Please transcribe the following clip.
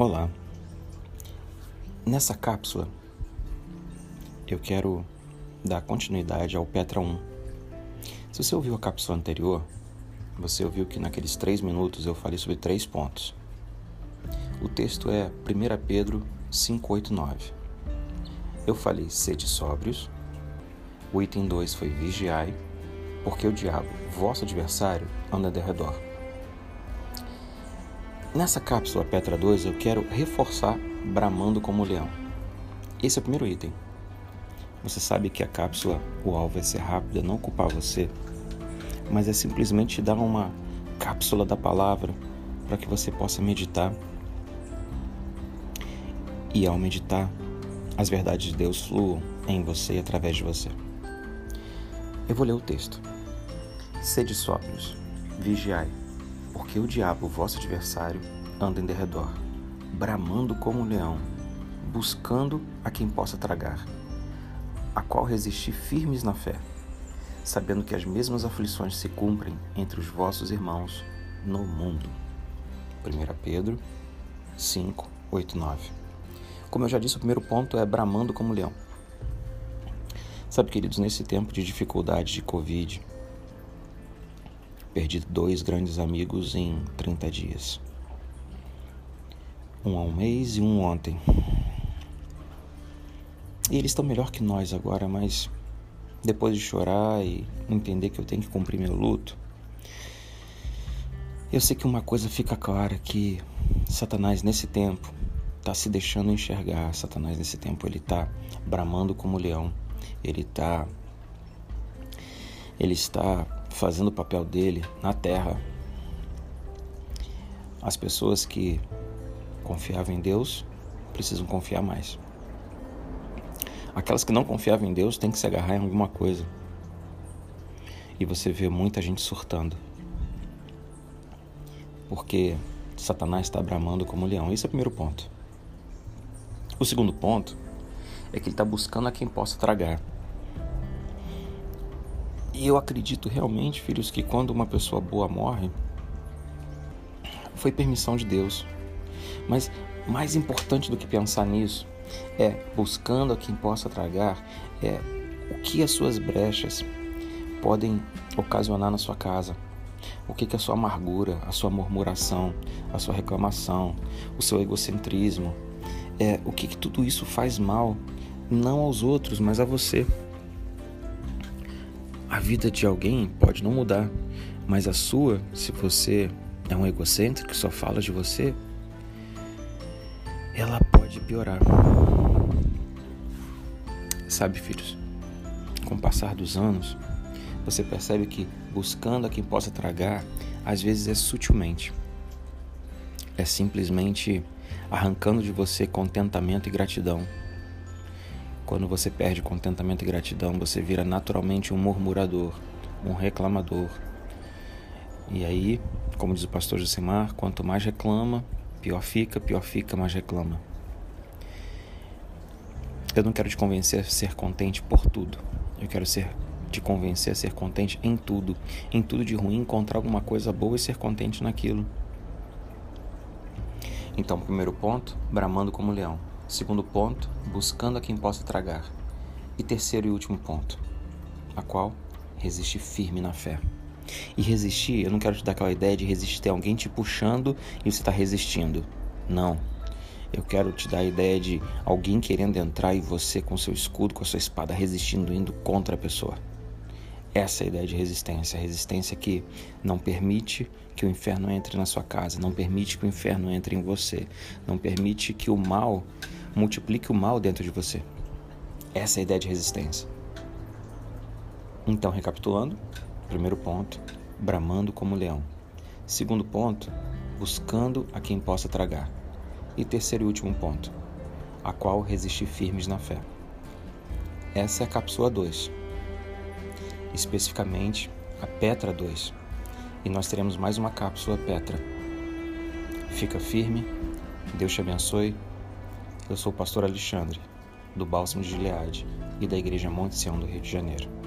Olá. Nessa cápsula eu quero dar continuidade ao Petra 1. Se você ouviu a cápsula anterior, você ouviu que naqueles três minutos eu falei sobre três pontos. O texto é 1 Pedro 5,8,9. Eu falei sede sóbrios. O item 2 foi vigiai, porque o diabo, vosso adversário, anda de redor. Nessa cápsula Petra 2 eu quero reforçar bramando como leão. Esse é o primeiro item. Você sabe que a cápsula, o alvo é ser rápida, não ocupar você, mas é simplesmente dar uma cápsula da palavra para que você possa meditar. E ao meditar, as verdades de Deus fluam em você e através de você. Eu vou ler o texto. Sede sóbrios, vigiai, porque o diabo, vosso adversário, anda em derredor, bramando como um leão, buscando a quem possa tragar, a qual resistir firmes na fé, sabendo que as mesmas aflições se cumprem entre os vossos irmãos no mundo. 1 Pedro 5, 8, 9. Como eu já disse, o primeiro ponto é bramando como leão. Sabe, queridos, nesse tempo de dificuldade de Covid, perdi dois grandes amigos em 30 dias. Um há um mês e um ontem. E eles estão melhor que nós agora, mas depois de chorar e entender que eu tenho que cumprir meu luto, eu sei que uma coisa fica clara que Satanás nesse tempo está se deixando enxergar. Satanás nesse tempo ele está bramando como leão. Ele está ele está fazendo o papel dele na terra. As pessoas que confiavam em Deus precisam confiar mais. Aquelas que não confiavam em Deus têm que se agarrar em alguma coisa. E você vê muita gente surtando. Porque Satanás está bramando como leão. Esse é o primeiro ponto. O segundo ponto é que ele está buscando a quem possa tragar. E eu acredito realmente, filhos, que quando uma pessoa boa morre, foi permissão de Deus. Mas mais importante do que pensar nisso é buscando a quem possa tragar, é o que as suas brechas podem ocasionar na sua casa. O que, que a sua amargura, a sua murmuração, a sua reclamação, o seu egocentrismo, é, o que, que tudo isso faz mal, não aos outros, mas a você. A vida de alguém pode não mudar, mas a sua, se você é um egocêntrico que só fala de você, ela pode piorar. Sabe, filhos, com o passar dos anos, você percebe que buscando a quem possa tragar, às vezes é sutilmente. É simplesmente arrancando de você contentamento e gratidão. Quando você perde contentamento e gratidão, você vira naturalmente um murmurador, um reclamador. E aí, como diz o pastor Josemar, quanto mais reclama, pior fica, pior fica, mais reclama. Eu não quero te convencer a ser contente por tudo. Eu quero ser te convencer a ser contente em tudo. Em tudo de ruim, encontrar alguma coisa boa e ser contente naquilo. Então, primeiro ponto, bramando como leão. Segundo ponto, buscando a quem possa tragar. E terceiro e último ponto, a qual resiste firme na fé. E resistir, eu não quero te dar aquela ideia de resistir ter alguém te puxando e você está resistindo. Não. Eu quero te dar a ideia de alguém querendo entrar e você com seu escudo, com a sua espada resistindo, indo contra a pessoa. Essa é a ideia de resistência, a resistência que não permite que o inferno entre na sua casa, não permite que o inferno entre em você, não permite que o mal multiplique o mal dentro de você. Essa é a ideia de resistência. Então, recapitulando, primeiro ponto, bramando como leão. Segundo ponto, buscando a quem possa tragar. E terceiro e último ponto, a qual resistir firmes na fé. Essa é a cápsula 2 especificamente a Petra 2. E nós teremos mais uma cápsula Petra. Fica firme, Deus te abençoe. Eu sou o pastor Alexandre, do Bálsamo de Gileade e da Igreja Monte Sião do Rio de Janeiro.